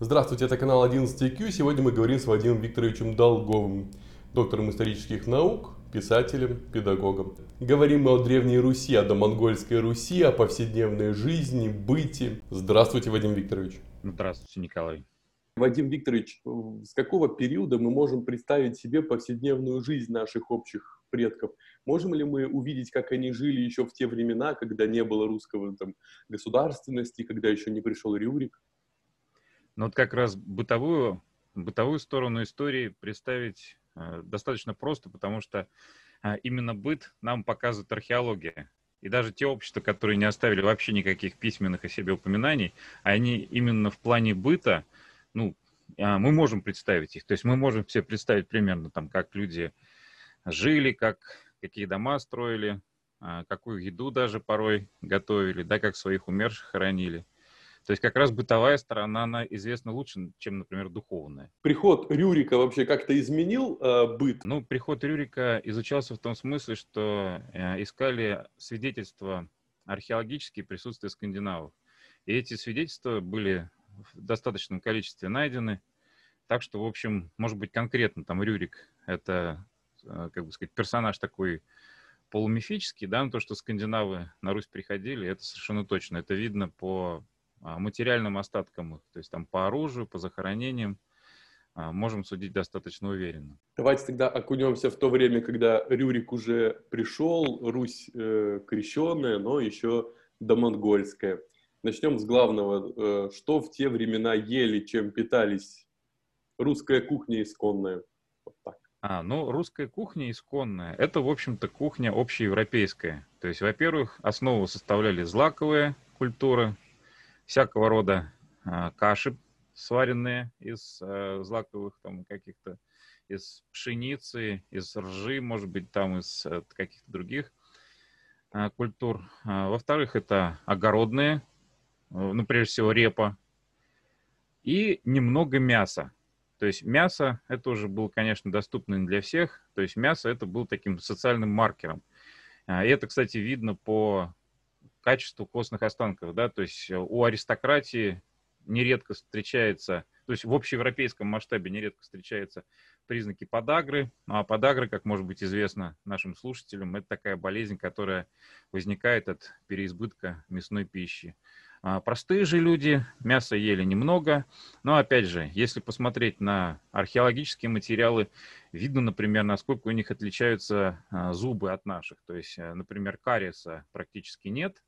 Здравствуйте, это канал 11Q. Сегодня мы говорим с Вадимом Викторовичем Долговым, доктором исторических наук, писателем, педагогом. Говорим мы о Древней Руси, о домонгольской Руси, о повседневной жизни, быте. Здравствуйте, Вадим Викторович. Здравствуйте, Николай. Вадим Викторович, с какого периода мы можем представить себе повседневную жизнь наших общих предков? Можем ли мы увидеть, как они жили еще в те времена, когда не было русского там, государственности, когда еще не пришел Рюрик? Ну вот как раз бытовую, бытовую сторону истории представить э, достаточно просто, потому что э, именно быт нам показывает археология. И даже те общества, которые не оставили вообще никаких письменных о себе упоминаний, они именно в плане быта, ну, э, мы можем представить их. То есть мы можем себе представить примерно там, как люди жили, как, какие дома строили, э, какую еду даже порой готовили, да, как своих умерших хоронили. То есть как раз бытовая сторона, она известна лучше, чем, например, духовная. Приход Рюрика вообще как-то изменил э, быт? Ну, приход Рюрика изучался в том смысле, что э, искали свидетельства археологические присутствия скандинавов. И эти свидетельства были в достаточном количестве найдены. Так что, в общем, может быть, конкретно там Рюрик — это, э, как бы сказать, персонаж такой полумифический, да, но то, что скандинавы на Русь приходили, это совершенно точно. Это видно по материальным остаткам их, то есть там по оружию, по захоронениям, а, можем судить достаточно уверенно. Давайте тогда окунемся в то время, когда Рюрик уже пришел, Русь э, крещенная, но еще домонгольская. Начнем с главного. Э, что в те времена ели, чем питались? Русская кухня исконная. Вот так. А, ну, русская кухня исконная, это, в общем-то, кухня общеевропейская. То есть, во-первых, основу составляли злаковые культуры, всякого рода э, каши, сваренные из э, злаковых там каких-то, из пшеницы, из ржи, может быть, там из э, каких-то других э, культур. А, во-вторых, это огородные, э, ну, прежде всего, репа. И немного мяса. То есть мясо, это уже было, конечно, доступно для всех. То есть мясо это был таким социальным маркером. И это, кстати, видно по качеству костных останков, да, то есть э, у аристократии нередко встречается, то есть в общеевропейском масштабе нередко встречаются признаки подагры, ну, а подагра, как может быть известно нашим слушателям, это такая болезнь, которая возникает от переизбытка мясной пищи. А простые же люди мясо ели немного, но опять же, если посмотреть на археологические материалы, видно, например, насколько у них отличаются а, зубы от наших. То есть, э, например, кариеса практически нет,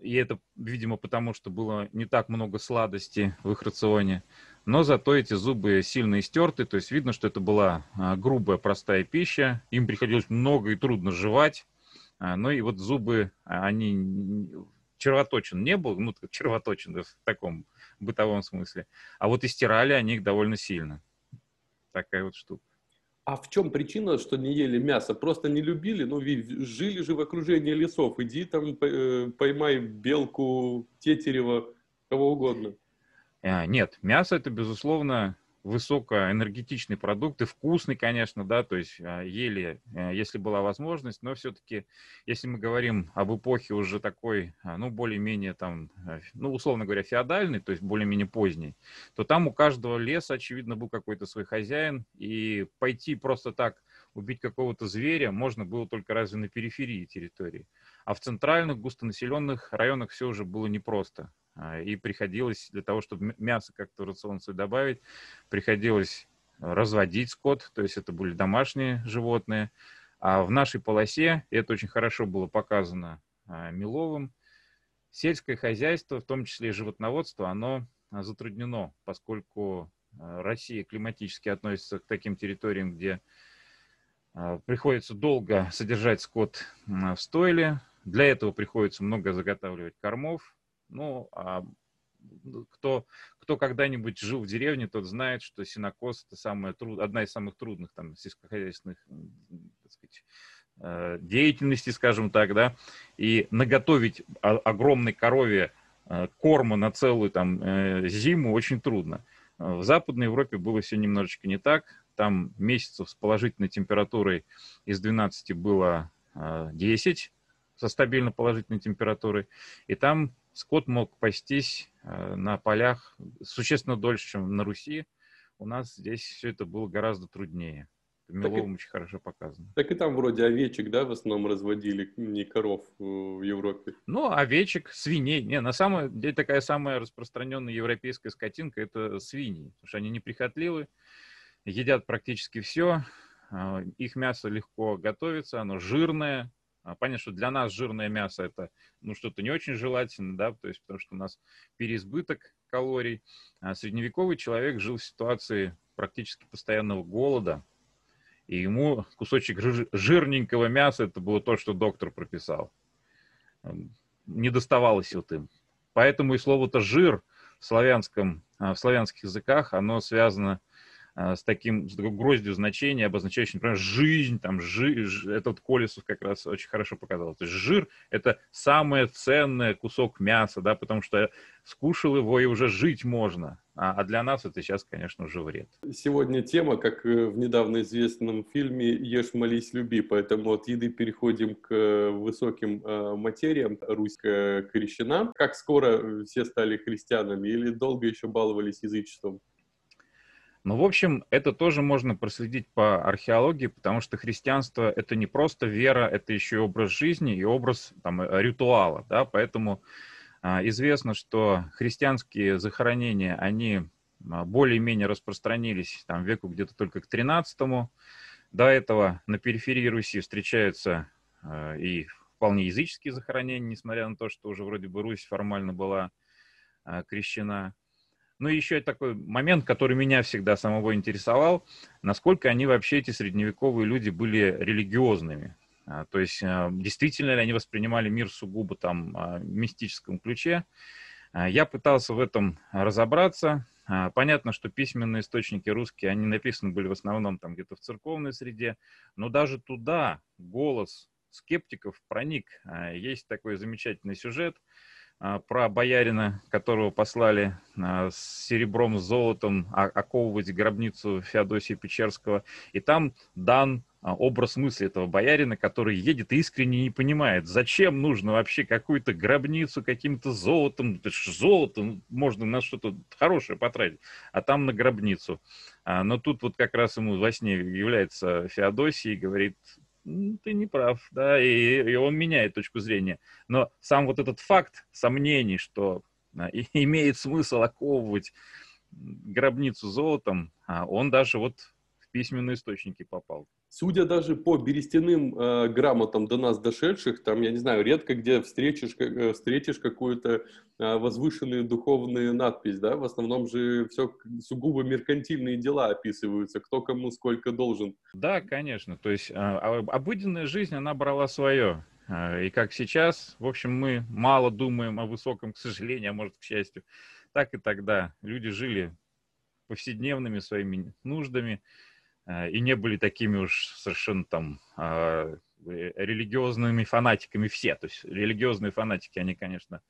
и это, видимо, потому что было не так много сладости в их рационе. Но зато эти зубы сильно истерты, то есть видно, что это была а, грубая, простая пища. Им приходилось много и трудно жевать. А, но и вот зубы, они червоточен не был, ну, червоточен в таком бытовом смысле. А вот и стирали они их довольно сильно. Такая вот штука. А в чем причина, что не ели мясо? Просто не любили? Ну, жили же в окружении лесов. Иди там э, поймай белку, тетерева, кого угодно. А, нет, мясо это, безусловно, высокоэнергетичный продукт и вкусный, конечно, да, то есть а, ели, э, если была возможность, но все-таки, если мы говорим об эпохе уже такой, а, ну, более-менее там, ну, условно говоря, феодальный, то есть более-менее поздний, то там у каждого леса, очевидно, был какой-то свой хозяин, и пойти просто так убить какого-то зверя можно было только разве на периферии территории. А в центральных густонаселенных районах все уже было непросто. А, и приходилось для того, чтобы мясо как-то в рацион свой добавить, приходилось разводить скот, то есть это были домашние животные. А в нашей полосе, и это очень хорошо было показано а, Миловым, сельское хозяйство, в том числе и животноводство, оно затруднено, поскольку а, Россия климатически относится к таким территориям, где приходится долго содержать скот в стойле. Для этого приходится много заготавливать кормов, ну, а кто, кто когда-нибудь жил в деревне, тот знает, что синокос это самая труд, одна из самых трудных там сельскохозяйственных так сказать, э, деятельности, скажем так, да, и наготовить огромной корове э, корма на целую там э, зиму очень трудно. В Западной Европе было все немножечко не так. Там месяцев с положительной температурой из 12 было 10 со стабильно положительной температурой. И там скот мог пастись э, на полях существенно дольше, чем на Руси. У нас здесь все это было гораздо труднее. Миловым очень хорошо показано. Так и там вроде овечек, да, в основном разводили, не коров э, в Европе. Ну, овечек, свиней. Не, на самом деле такая самая распространенная европейская скотинка – это свиньи, потому что они неприхотливы, едят практически все, а, их мясо легко готовится, оно жирное. А, понятно, что для нас жирное мясо это ну, что-то не очень желательно, да, то есть потому что у нас переизбыток калорий. А средневековый человек жил в ситуации практически постоянного голода, и ему кусочек жирненького мяса это было то, что доктор прописал. Не доставалось вот им. Поэтому и слово-то жир в славянском, в славянских языках, оно связано а, с таким с гроздью значений, обозначающим, например, жизнь, там, жи, ж, этот Колесов как раз очень хорошо показал. То есть жир – это самое ценное кусок мяса, да, потому что скушал его и уже жить можно. А, а для нас это сейчас, конечно, уже вред. Сегодня тема, как э, в недавно известном фильме «Ешь, молись, люби», поэтому от еды переходим к э, высоким э, материям. Русь крещена. Как скоро все стали христианами или долго еще баловались язычеством? Ну, в общем, это тоже можно проследить по археологии, потому что христианство — это не просто вера, это еще и образ жизни и образ там, э, ритуала. Да? Поэтому а, известно, что христианские захоронения, они а, более-менее распространились там, веку где-то только к 13 -му. До этого на периферии Руси встречаются а, и вполне языческие захоронения, несмотря на то, что уже вроде бы Русь формально была крещена. Ну и еще такой момент, который меня всегда самого интересовал, насколько они вообще, эти средневековые люди, были религиозными. А, то есть а, действительно ли они воспринимали мир сугубо там а, в мистическом ключе. Я пытался в этом разобраться. Понятно, что письменные источники русские, они написаны были в основном там где-то в церковной среде, но даже туда голос скептиков проник. Есть такой замечательный сюжет – про боярина, которого послали а, с серебром, с золотом оковывать гробницу Феодосия Печерского. И там дан а, образ мысли этого боярина, который едет и искренне не понимает, зачем нужно вообще какую-то гробницу каким-то золотом, это же золото, ну, можно на что-то хорошее потратить, а там на гробницу. Но тут вот как раз ему во сне является Феодосий и говорит, ты не прав, да, и, и он меняет точку зрения. Но сам вот этот факт сомнений, что а, и, имеет смысл оковывать гробницу золотом, а, он даже вот письменные источники попал. Судя даже по берестяным э, грамотам до нас дошедших, там, я не знаю, редко где встретишь, э, встретишь какую-то э, возвышенную духовную надпись, да, в основном же все сугубо меркантильные дела описываются, кто кому сколько должен. Да, конечно, то есть э, обыденная жизнь, она брала свое, э, и как сейчас, в общем, мы мало думаем о высоком, к сожалению, а может, к счастью, так и тогда. Люди жили повседневными своими нуждами, и не были такими уж совершенно там а, э, религиозными фанатиками все. То есть религиозные фанатики, они, конечно,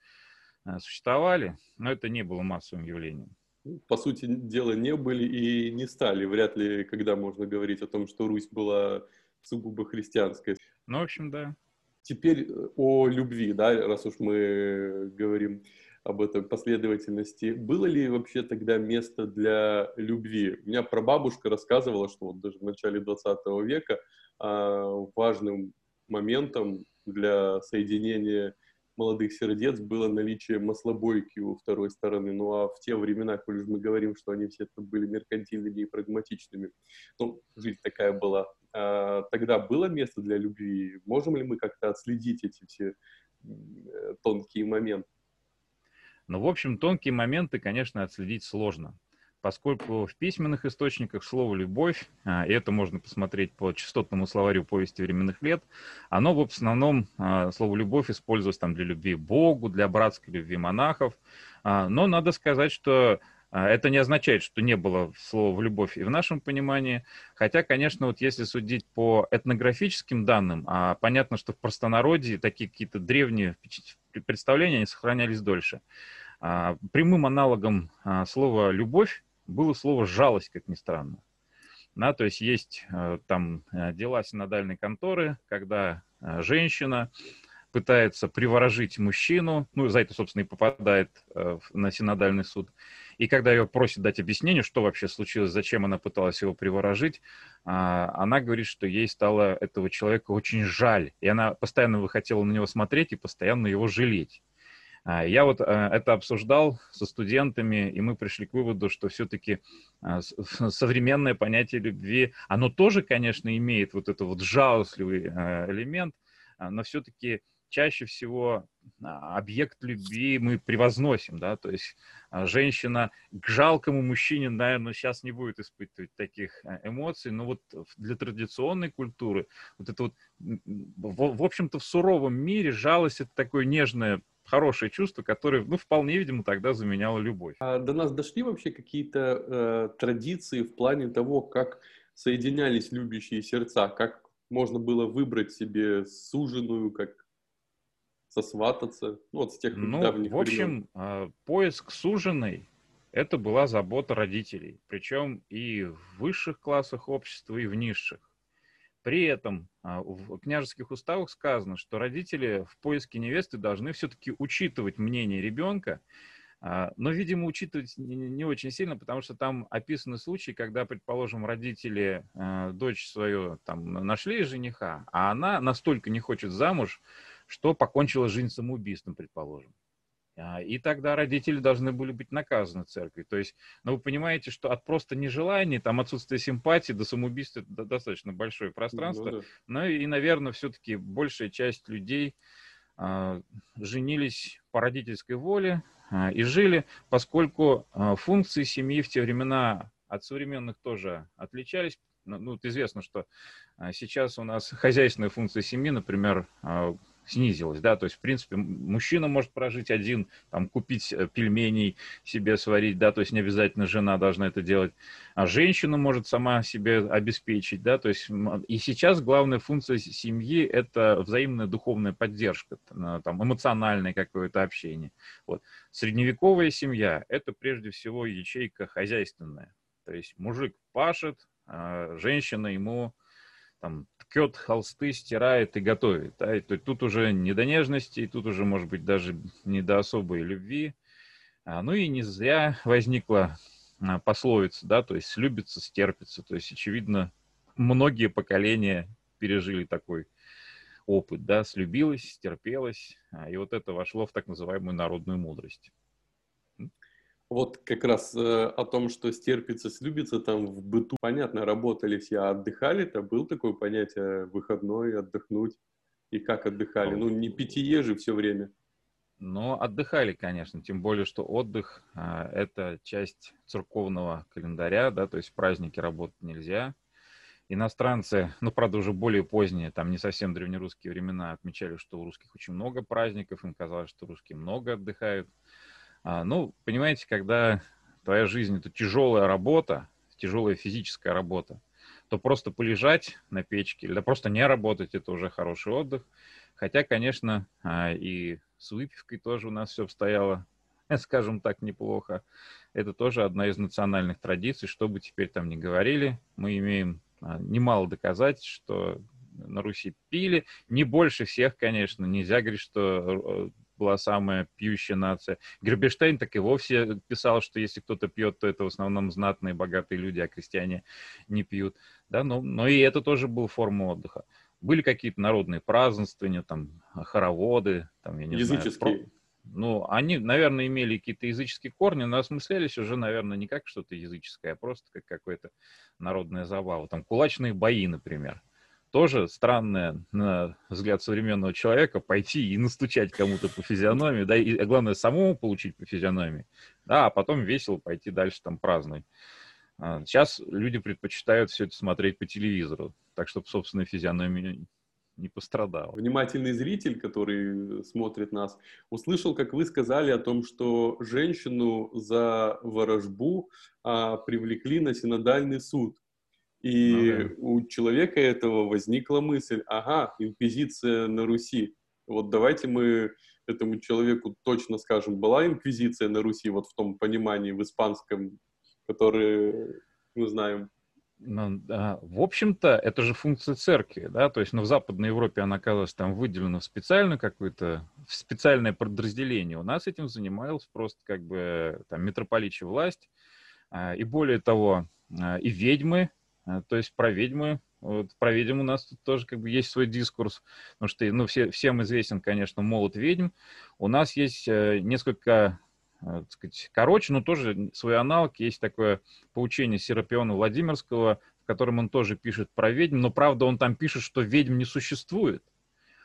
э, существовали, но это не было массовым явлением. Ну, по сути дела, не были и не стали. Вряд ли, когда можно говорить о том, что Русь была сугубо христианской. Ну, в общем, да. Теперь о любви, да, раз уж мы говорим об этой последовательности. Было ли вообще тогда место для любви? У меня прабабушка рассказывала, что вот даже в начале 20 века а, важным моментом для соединения молодых сердец было наличие маслобойки у второй стороны. Ну а в те времена, коль мы говорим, что они все были меркантильными и прагматичными, ну, жизнь такая была. А, тогда было место для любви? Можем ли мы как-то отследить эти все тонкие моменты? Но, в общем, тонкие моменты, конечно, отследить сложно, поскольку в письменных источниках слово «любовь», а, и это можно посмотреть по частотному словарю повести временных лет, оно в основном, а, слово «любовь» использовалось там для любви Богу, для братской любви монахов, а, но надо сказать, что это не означает, что не было слова «любовь» и в нашем понимании. Хотя, конечно, вот если судить по этнографическим данным, а понятно, что в простонародье такие какие-то древние представления они сохранялись дольше. А, прямым аналогом а, слова «любовь» было слово «жалость», как ни странно. Да, то есть есть э, там э, дела синодальной конторы, когда э, женщина пытается приворожить мужчину, ну, за это, собственно, и попадает на синодальный суд. И когда ее просят дать объяснение, что вообще случилось, зачем она пыталась его приворожить, э, она говорит, что ей стало этого человека очень жаль, и она постоянно хотела на него смотреть и постоянно его жалеть. А, я вот а, это обсуждал со студентами, и мы пришли к выводу, что все-таки а, современное понятие любви, оно тоже, конечно, имеет вот этот вот жалостливый элемент, но все-таки чаще всего объект любви мы превозносим, да, то есть женщина к жалкому мужчине, наверное, сейчас не будет испытывать таких эмоций, но вот для традиционной культуры вот это вот, в общем-то, в суровом мире жалость это такое нежное хорошее чувство, которое, ну, вполне, видимо, тогда заменяло любовь. А до нас дошли вообще какие-то э, традиции в плане того, как соединялись любящие сердца, как можно было выбрать себе суженую, как сосвататься, ну, вот с тех ну, давних в общем, времен. Э, поиск суженой – это была забота родителей, причем и в высших классах общества, и в низших. При этом а, в княжеских уставах сказано, что родители в поиске невесты должны все-таки учитывать мнение ребенка, а, но, видимо, учитывать не очень сильно, потому что там описаны случаи, когда, предположим, родители а, дочь свою там нашли жениха, а она настолько не хочет замуж, что покончила жизнь самоубийством, предположим. А, и тогда родители должны были быть наказаны церкви. То есть, ну, вы понимаете, что от просто нежелания, там, отсутствия симпатии до самоубийства это достаточно большое пространство. Ну, да. Ну и, наверное, все-таки большая часть людей а, женились по родительской воле а, и жили, поскольку а, функции семьи в те времена от современных тоже отличались. Ну, ну известно, что а, сейчас у нас хозяйственная функция семьи, например, снизилась, да, то есть, в принципе, мужчина может прожить один, там, купить э, пельменей себе сварить, да, то есть не обязательно жена должна это делать, а женщина может сама себе обеспечить, да, то есть и сейчас главная функция семьи – это взаимная духовная поддержка, там, эмоциональное какое-то общение. Вот. Средневековая семья – это прежде всего ячейка хозяйственная, то есть мужик пашет, а женщина ему там ткет холсты, стирает и готовит. Да? И тут уже не до нежности, и тут уже, может быть, даже не до особой любви. А, ну и не зря возникла а, пословица, да, то есть слюбится, стерпится. То есть, очевидно, многие поколения пережили такой опыт, да, слюбилась, стерпелась, а, и вот это вошло в так называемую народную мудрость. Вот как раз э, о том, что стерпится, слюбится, там в быту, понятно, работали все, а отдыхали-то, был такое понятие выходной, отдохнуть, и как отдыхали? Ну, не питье же все время. Ну, отдыхали, конечно, тем более, что отдых а, – это часть церковного календаря, да, то есть праздники работать нельзя. Иностранцы, ну, правда, уже более поздние, там не совсем древнерусские времена, отмечали, что у русских очень много праздников, им казалось, что русские много отдыхают – а, ну, понимаете, когда твоя жизнь это тяжелая работа, тяжелая физическая работа, то просто полежать на печке или просто не работать это уже хороший отдых. Хотя, конечно, а, и с выпивкой тоже у нас все обстояло, скажем так, неплохо. Это тоже одна из национальных традиций, что бы теперь там ни говорили. Мы имеем а, немало доказательств, что на Руси пили. Не больше всех, конечно. Нельзя говорить, что э, была самая пьющая нация. Герберштейн так и вовсе писал, что если кто-то пьет, то это в основном знатные, богатые люди, а крестьяне не пьют. Да, но, но и это тоже был форма отдыха. Были какие-то народные празднования, там, хороводы, там, я не Языческие. знаю. Про... Ну, они, наверное, имели какие-то языческие корни, но осмыслялись уже, наверное, не как что-то языческое, а просто как какое-то народное забава. Там кулачные бои, например тоже странное, на взгляд современного человека, пойти и настучать кому-то по физиономии, да, и главное, самому получить по физиономии, да, а потом весело пойти дальше там праздновать. А, сейчас люди предпочитают все это смотреть по телевизору, так чтобы собственная физиономия не пострадала. Внимательный зритель, который смотрит нас, услышал, как вы сказали о том, что женщину за ворожбу а, привлекли на синодальный суд. И ну, да. у человека этого возникла мысль, ага, инквизиция на Руси. Вот давайте мы этому человеку точно скажем, была инквизиция на Руси, вот в том понимании, в испанском, которое мы знаем. Ну, да, в общем-то, это же функция церкви, да, то есть, ну, в Западной Европе она оказалась там выделена в специальную какую-то, в специальное подразделение. У нас этим занималась просто как бы там митрополичья власть, а, и более того, а, и ведьмы, то есть про ведьмы, вот про ведьм у нас тут тоже как бы есть свой дискурс, потому что, ну, все, всем известен, конечно, молот ведьм. У нас есть э, несколько Э, так сказать, короче, но тоже свой аналог. Есть такое поучение Серапиона Владимирского, в котором он тоже пишет про ведьм, но правда он там пишет, что ведьм не существует.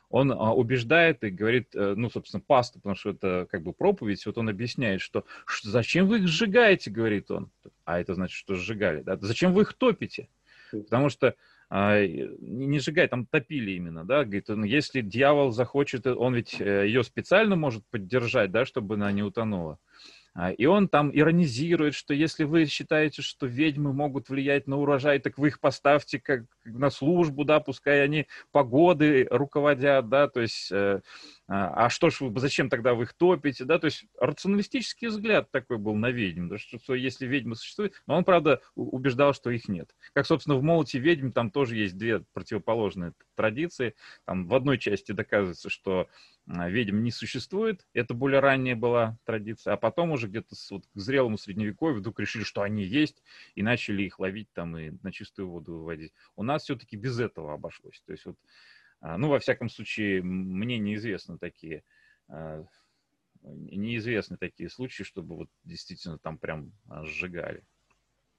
Он а, убеждает и говорит, э, ну, собственно, пасту, потому что это как бы проповедь, вот он объясняет, что, что зачем вы их сжигаете, говорит он. А это значит, что сжигали, да? Зачем вы их топите? Потому что а, не сжигай, там топили именно, да, говорит, ну, если дьявол захочет, он ведь э, ее специально может поддержать, да, чтобы она не утонула. А, и он там иронизирует, что если вы считаете, что ведьмы могут влиять на урожай, так вы их поставьте как на службу, да, пускай они погоды руководят, да, то есть, э, а, а что ж зачем тогда вы их топите, да, то есть рационалистический взгляд такой был на ведьм, да, что, что если ведьмы существуют, но он, правда, убеждал, что их нет. Как, собственно, в «Молоте ведьм» там тоже есть две противоположные традиции, там в одной части доказывается, что ведьм не существует. Это более ранняя была традиция. А потом уже где-то вот к зрелому средневековью вдруг решили, что они есть, и начали их ловить там и на чистую воду выводить. У нас все-таки без этого обошлось. То есть вот, а, ну, во всяком случае, мне неизвестны такие а, неизвестны такие случаи, чтобы вот действительно там прям сжигали.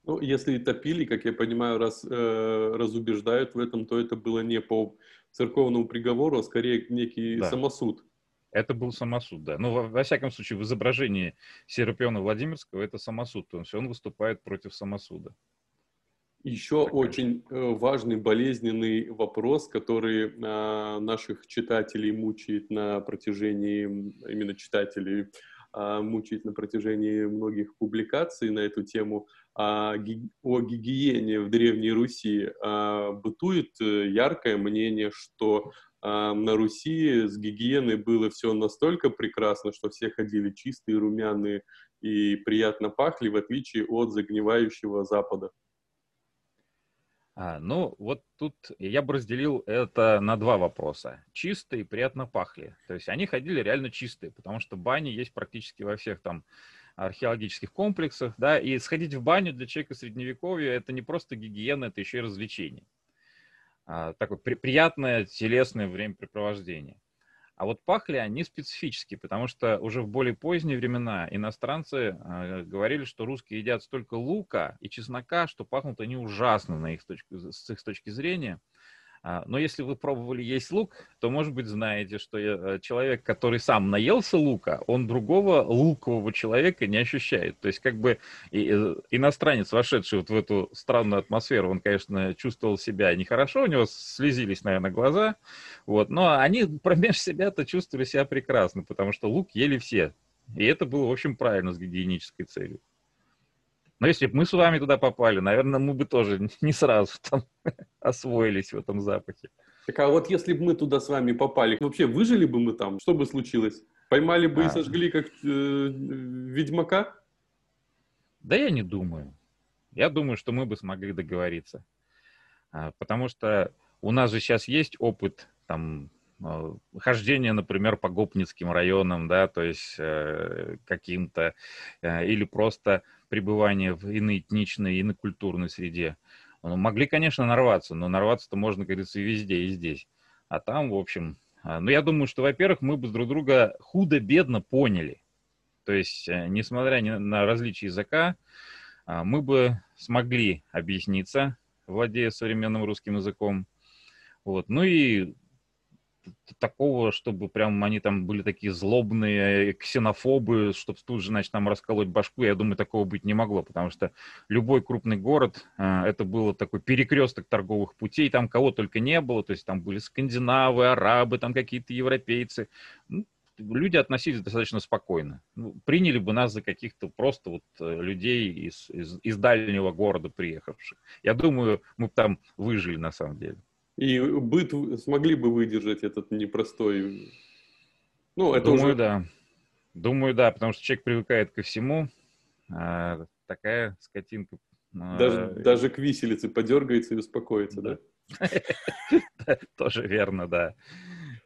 Ну, если топили, как я понимаю, раз э, разубеждают в этом, то это было не по церковному приговору, а скорее некий да. самосуд. Это был самосуд, да. Но, во, во всяком случае, в изображении Серапиона Владимирского это самосуд, то есть он выступает против самосуда. Еще очень. Э, важный, болезненный вопрос, который а, наших читателей мучает на протяжении, именно читателей, а, мучает на протяжении многих публикаций на эту тему, а, о гигиене в Древней Руси. Бытует э, яркое мнение, что на Руси с гигиеной было все настолько прекрасно, что все ходили чистые, румяные и приятно пахли, в отличие от загнивающего Запада. А, ну, вот тут я бы разделил это на два вопроса. Чистые приятно пахли. То есть они ходили реально чистые, потому что бани есть практически во всех там археологических комплексах, да, и сходить в баню для человека средневековья это не просто гигиена, это еще и развлечение. А, такое при, приятное телесное времяпрепровождение. А вот пахли они специфически, потому что уже в более поздние времена иностранцы э, говорили, что русские едят столько лука и чеснока, что пахнут они ужасно на их точки, с их точки зрения. А, но если вы пробовали есть лук, то, может быть, знаете, что э, человек, который сам наелся лука, он другого лукового человека не ощущает. То есть, как бы э, иностранец, вошедший вот в эту странную атмосферу, он, конечно, чувствовал себя нехорошо, у него слезились, наверное, глаза, вот, но они промеж себя-то чувствовали себя прекрасно, потому что лук ели все. И это было, в общем, правильно с гигиенической целью. Но если бы мы с вами туда попали, наверное, мы бы тоже не сразу там освоились в этом запахе. Так а вот если бы мы туда с вами попали, вообще выжили бы мы там? Что бы случилось? Поймали бы а. и сожгли как э, ведьмака? Да я не думаю. Я думаю, что мы бы смогли договориться. А, потому что у нас же сейчас есть опыт там а, хождения, например, по Гопницким районам, да, то есть э, каким-то, э, или просто пребывание в иноэтничной, инокультурной среде. Ну, могли, конечно, нарваться, но нарваться-то можно, как говорится, и везде, и здесь. А там, в общем... А, ну, я думаю, что, во-первых, мы бы друг друга худо-бедно поняли. То есть, э, несмотря на различия языка, а, мы бы смогли объясниться, владея современным русским языком. Вот. Ну и такого, чтобы прям они там были такие злобные, ксенофобы, чтобы тут же, значит, нам расколоть башку, я думаю, такого быть не могло, потому что любой крупный город, э, это было такой перекресток торговых путей, там кого только не было, то есть там были скандинавы, арабы, там какие-то европейцы, люди относились достаточно спокойно. Ну, приняли бы нас за каких-то просто вот э, людей из, из, из дальнего города приехавших. Я думаю, мы бы там выжили на самом деле. И быт смогли бы выдержать этот непростой... Ну, это Думаю, уже... да. Думаю, да, потому что человек привыкает ко всему. А такая скотинка Даже, а, даже к виселице подергается и успокоится, да? Тоже верно, да.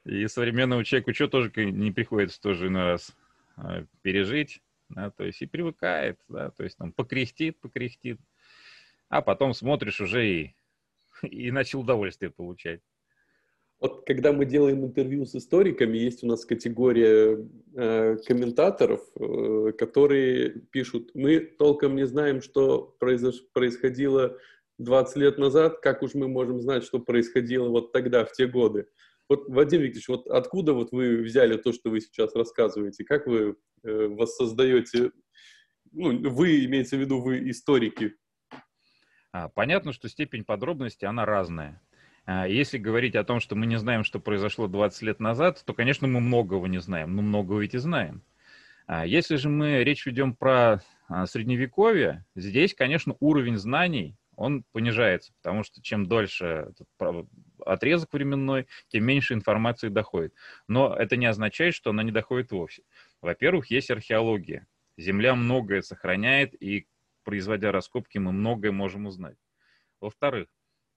И современному человеку что тоже не приходится тоже иной раз а, пережить, да, то есть и привыкает, да, то есть там покрестит, покрестит, а потом смотришь уже и, и начал удовольствие получать. Вот когда мы делаем интервью с историками, есть у нас категория э, комментаторов, э, которые пишут, мы толком не знаем, что произош- происходило 20 лет назад, как уж мы можем знать, что происходило вот тогда, в те годы. Вот, Вадим Викторович, вот откуда вот вы взяли то, что вы сейчас рассказываете? Как вы э, воссоздаете, ну, вы, имеется в виду, вы историки? А, понятно, что степень подробности, она разная. А, если говорить о том, что мы не знаем, что произошло 20 лет назад, то, конечно, мы многого не знаем, но многого ведь и знаем. А, если же мы речь ведем про средневековье, здесь, конечно, уровень знаний, он понижается, потому что чем дольше отрезок временной, тем меньше информации доходит. Но это не означает, что она не доходит вовсе. Во-первых, есть археология. Земля многое сохраняет, и производя раскопки, мы многое можем узнать. Во-вторых,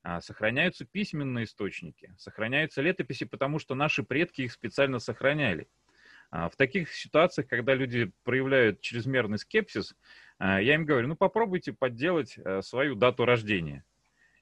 а, сохраняются письменные источники, сохраняются летописи, потому что наши предки их специально сохраняли. А, в таких ситуациях, когда люди проявляют чрезмерный скепсис, а, я им говорю, ну попробуйте подделать свою дату рождения.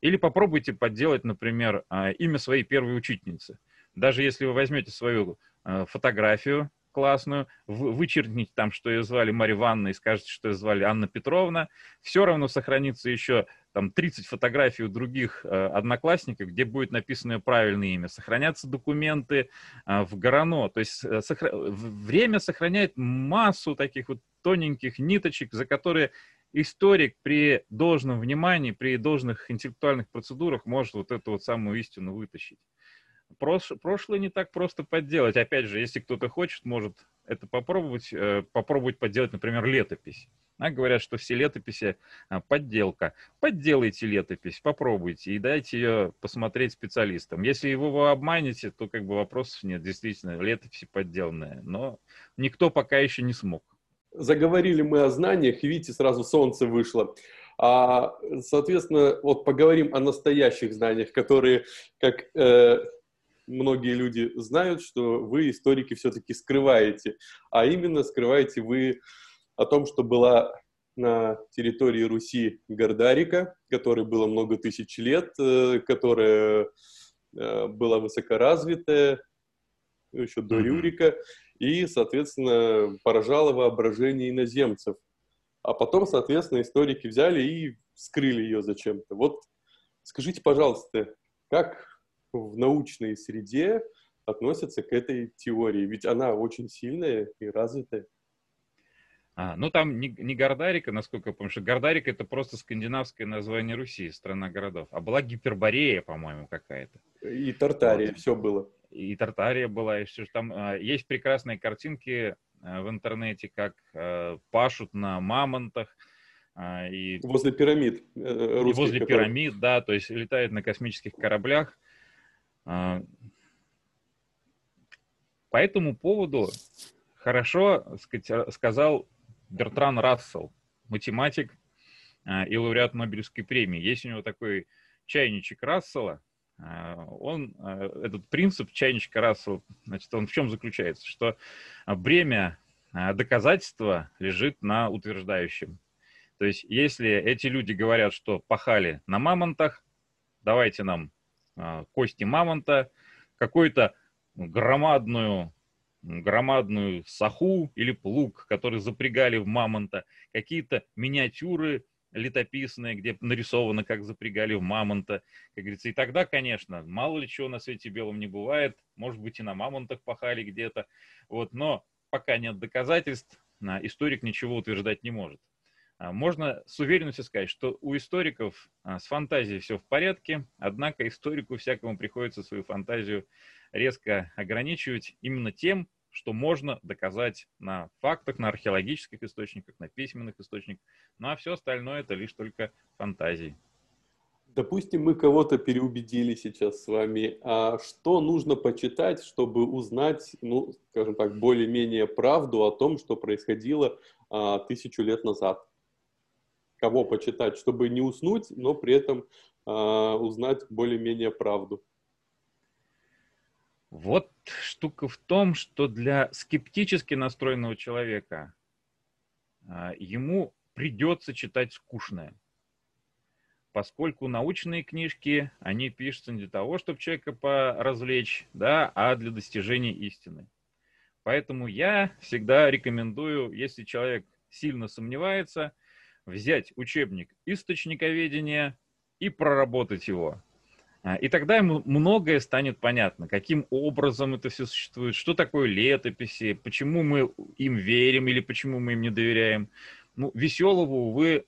Или попробуйте подделать, например, имя своей первой учительницы. Даже если вы возьмете свою фотографию классную, вычеркните там, что ее звали Марья Ивановна, и скажете, что ее звали Анна Петровна, все равно сохранится еще там 30 фотографий у других э, одноклассников, где будет написано правильное имя. Сохранятся документы э, в Горано. То есть э, сохра... время сохраняет массу таких вот тоненьких ниточек, за которые историк при должном внимании, при должных интеллектуальных процедурах может вот эту вот самую истину вытащить. Прош... Прошлое не так просто подделать. Опять же, если кто-то хочет, может это попробовать, э, попробовать подделать, например, летопись. А говорят, что все летописи а, подделка. Подделайте летопись, попробуйте и дайте ее посмотреть специалистам. Если его вы обманете, то как бы вопросов нет. Действительно, летописи подделанные. Но никто пока еще не смог. Заговорили мы о знаниях, и видите, сразу солнце вышло. А, соответственно, вот поговорим о настоящих знаниях, которые, как э, многие люди знают, что вы, историки, все-таки скрываете. А именно скрываете вы о том, что была на территории Руси Гордарика, которой было много тысяч лет, э, которая э, была высокоразвитая еще до Рюрика, и, соответственно, поражала воображение иноземцев. А потом, соответственно, историки взяли и скрыли ее зачем-то. Вот скажите, пожалуйста, как в научной среде относятся к этой теории? Ведь она очень сильная и развитая. А, ну, там не, не Гордарика, насколько я помню, что Гордарика это просто скандинавское название Руси, страна городов. А была Гиперборея, по-моему, какая-то. И Тартария, вот. все было. И Тартария была, и все там. А, есть прекрасные картинки а, в интернете, как а, пашут на мамонтах. А, и, возле пирамид. Э, русских, возле которые... пирамид, да, то есть летают на космических кораблях. А, по этому поводу хорошо сказал Бертран Рассел, математик а, и лауреат Нобелевской премии. Есть у него такой чайничек Рассела. А, он, этот принцип чайничка Рассела, значит, он в чем заключается? Что бремя доказательства лежит на утверждающем. То есть, если эти люди говорят, что пахали на мамонтах, давайте нам кости мамонта, какую-то громадную громадную саху или плуг, который запрягали в мамонта, какие-то миниатюры летописные, где нарисовано, как запрягали в мамонта, как говорится. И тогда, конечно, мало ли чего на свете белом не бывает, может быть, и на мамонтах пахали где-то, вот, но пока нет доказательств, историк ничего утверждать не может. А, можно с уверенностью сказать, что у историков а, с фантазией все в порядке, однако историку всякому приходится свою фантазию резко ограничивать именно тем, что можно доказать на фактах, на археологических источниках, на письменных источниках. Ну а все остальное это лишь только фантазии. Допустим, мы кого-то переубедили сейчас с вами. А что нужно почитать, чтобы узнать, ну, скажем так, более-менее правду о том, что происходило а, тысячу лет назад? Кого почитать, чтобы не уснуть, но при этом э, узнать более-менее правду. Вот штука в том, что для скептически настроенного человека э, ему придется читать скучное поскольку научные книжки, они пишутся не для того, чтобы человека поразвлечь, да, а для достижения истины. Поэтому я всегда рекомендую, если человек сильно сомневается, взять учебник источниковедения и проработать его. А, и тогда ему многое станет понятно, каким образом это все существует, что такое летописи, почему мы им верим или почему мы им не доверяем. Ну, веселого, увы,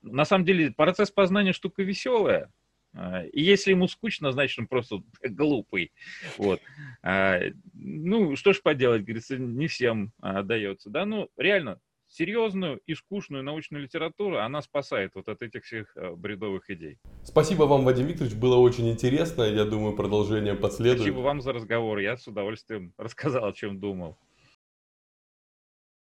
на самом деле процесс познания штука веселая. А, и если ему скучно, значит, он просто глупый. Вот. А, ну, что ж поделать, говорится, не всем дается. Да, ну, реально, серьезную и скучную научную литературу, она спасает вот от этих всех э, бредовых идей. Спасибо вам, Вадим Викторович, было очень интересно. Я думаю, продолжение последует. Спасибо вам за разговор. Я с удовольствием рассказал, о чем думал.